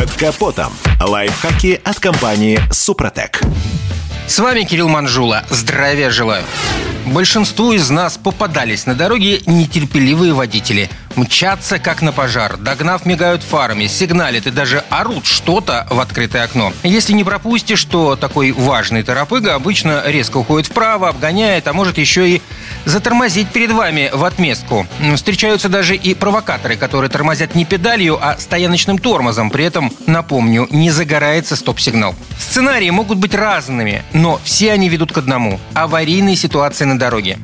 Под капотом. Лайфхаки от компании «Супротек». С вами Кирилл Манжула. Здравия желаю. Большинству из нас попадались на дороге нетерпеливые водители – мчатся как на пожар. Догнав, мигают фарами, сигналят и даже орут что-то в открытое окно. Если не пропустишь, то такой важный торопыга обычно резко уходит вправо, обгоняет, а может еще и затормозить перед вами в отместку. Встречаются даже и провокаторы, которые тормозят не педалью, а стояночным тормозом. При этом, напомню, не загорается стоп-сигнал. Сценарии могут быть разными, но все они ведут к одному – аварийной ситуации на дороге.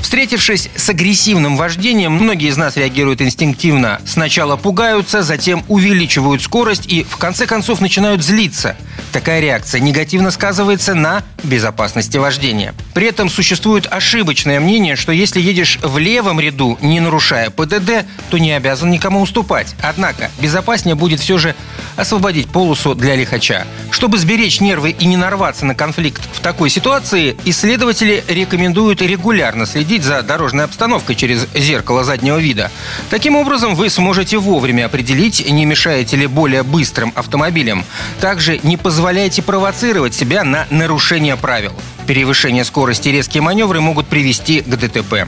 Встретившись с агрессивным вождением, многие из нас реагируют инстинктивно. Сначала пугаются, затем увеличивают скорость и в конце концов начинают злиться. Такая реакция негативно сказывается на безопасности вождения. При этом существует ошибочное мнение, что если едешь в левом ряду, не нарушая ПДД, то не обязан никому уступать. Однако безопаснее будет все же освободить полосу для лихача. Чтобы сберечь нервы и не нарваться на конфликт в такой ситуации, исследователи рекомендуют регулярно следить за дорожной обстановкой через зеркало заднего вида. Таким образом, вы сможете вовремя определить, не мешаете ли более быстрым автомобилям. Также не позволяйте провоцировать себя на нарушение правил. Перевышение скорости и резкие маневры могут привести к ДТП.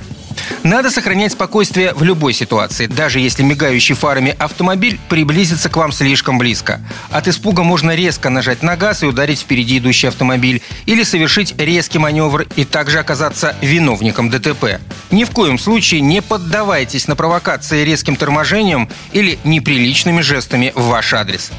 Надо сохранять спокойствие в любой ситуации, даже если мигающий фарами автомобиль приблизится к вам слишком близко. От испуга можно резко нажать на газ и ударить впереди идущий автомобиль, или совершить резкий маневр и также оказаться виновником ДТП. Ни в коем случае не поддавайтесь на провокации резким торможением или неприличными жестами в ваш адрес.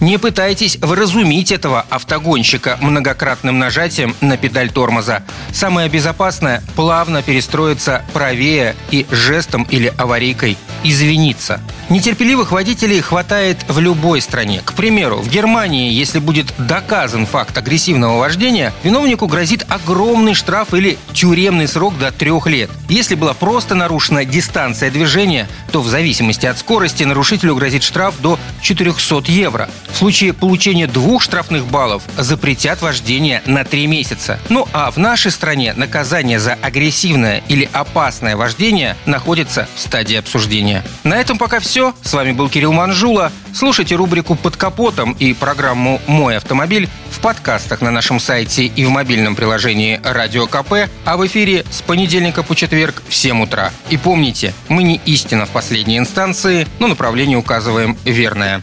Не пытайтесь вразумить этого автогонщика многократным нажатием на педаль тормоза. Самое безопасное – плавно перестроиться правее и жестом или аварийкой извиниться. Нетерпеливых водителей хватает в любой стране. К примеру, в Германии, если будет доказан факт агрессивного вождения, виновнику грозит огромный штраф или тюремный срок до трех лет. Если была просто нарушена дистанция движения, то в зависимости от скорости нарушителю грозит штраф до 400 евро. В случае получения двух штрафных баллов запретят вождение на три месяца. Ну а в нашей стране наказание за агрессивное или опасное вождение находится в стадии обсуждения. На этом пока все. С вами был Кирилл Манжула. Слушайте рубрику «Под капотом» и программу «Мой автомобиль» в подкастах на нашем сайте и в мобильном приложении «Радио КП», а в эфире с понедельника по четверг в 7 утра. И помните, мы не истина в последней инстанции, но направление указываем верное.